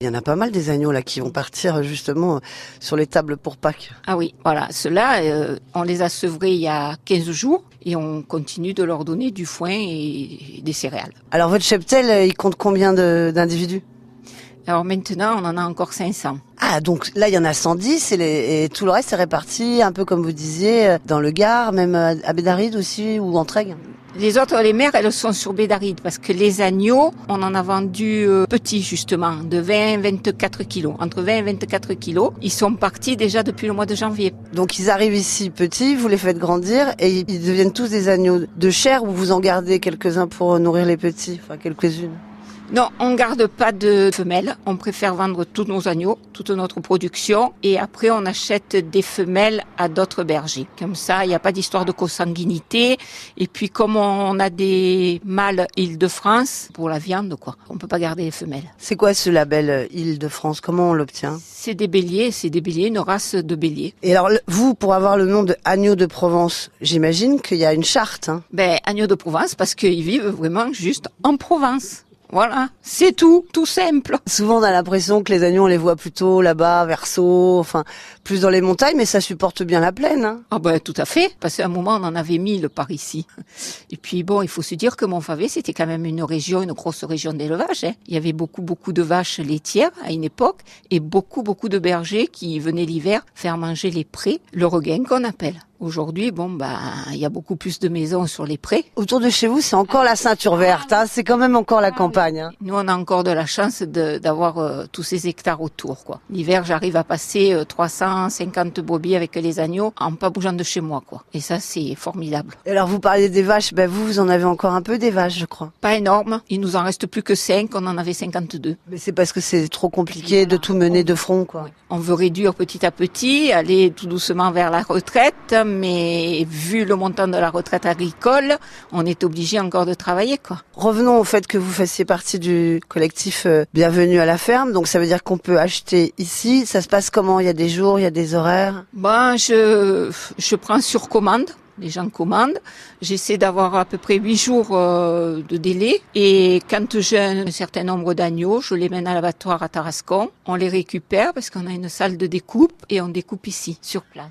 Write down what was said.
Il y en a pas mal des agneaux là qui vont partir justement sur les tables pour Pâques. Ah oui, voilà, ceux-là, euh, on les a sevrés il y a 15 jours et on continue de leur donner du foin et des céréales. Alors votre cheptel, euh, il compte combien d'individus? Alors maintenant, on en a encore 500. Ah donc là il y en a 110 et, les- et tout le reste est réparti un peu comme vous disiez euh, dans le Gard, même à à Bédaride aussi ou en Trègue? Les autres, les mères, elles sont sur Bédaride parce que les agneaux, on en a vendu euh, petits justement, de 20 24 kilos. Entre 20 et 24 kilos, ils sont partis déjà depuis le mois de janvier. Donc ils arrivent ici petits, vous les faites grandir et ils deviennent tous des agneaux de chair ou vous en gardez quelques-uns pour nourrir les petits, enfin quelques-unes. Non, on garde pas de femelles. On préfère vendre tous nos agneaux, toute notre production, et après on achète des femelles à d'autres bergers. Comme ça, il n'y a pas d'histoire de consanguinité. Et puis comme on a des mâles Île-de-France pour la viande, quoi, on peut pas garder les femelles. C'est quoi ce label euh, Île-de-France? Comment on l'obtient? C'est des béliers, c'est des béliers, une race de béliers. Et alors vous, pour avoir le nom de agneau de Provence, j'imagine qu'il y a une charte. Hein. Ben, agneaux de Provence parce qu'ils vivent vraiment juste en Provence. Voilà, c'est tout, tout simple. Souvent on a l'impression que les agneaux on les voit plutôt là-bas, vers Sceaux, enfin plus dans les montagnes, mais ça supporte bien la plaine. Hein. Ah ben tout à fait, parce qu'à un moment on en avait mille par ici. Et puis bon, il faut se dire que Montfavet c'était quand même une région, une grosse région d'élevage. hein. Il y avait beaucoup beaucoup de vaches laitières à une époque et beaucoup beaucoup de bergers qui venaient l'hiver faire manger les prés, le regain qu'on appelle. Aujourd'hui, bon bah il y a beaucoup plus de maisons sur les prés. Autour de chez vous, c'est encore la ceinture verte. Hein. C'est quand même encore la campagne. Hein. Nous, on a encore de la chance d'avoir euh, tous ces hectares autour. quoi. L'hiver, j'arrive à passer euh, 350 brebis avec les agneaux en pas bougeant de chez moi. quoi. Et ça, c'est formidable. Et alors vous parliez des vaches, ben vous, vous en avez encore un peu des vaches, je crois. Pas énorme. Il nous en reste plus que 5. On en avait 52. Mais c'est parce que c'est trop compliqué de tout mener de front, quoi. On veut réduire petit à petit, aller tout doucement vers la retraite, mais vu le montant de la retraite agricole, on est obligé encore de travailler, quoi. Revenons au fait que vous fassiez partie du collectif euh, Bienvenue à la ferme. Donc ça veut dire qu'on peut acheter ici. Ça se passe comment? Il y a des jours, il y a des horaires? Bon, je, je prends sur commande. Les gens commandent. J'essaie d'avoir à peu près huit jours euh, de délai. Et quand j'ai un certain nombre d'agneaux, je les mène à l'abattoir à Tarascon. On les récupère parce qu'on a une salle de découpe et on découpe ici, sur place.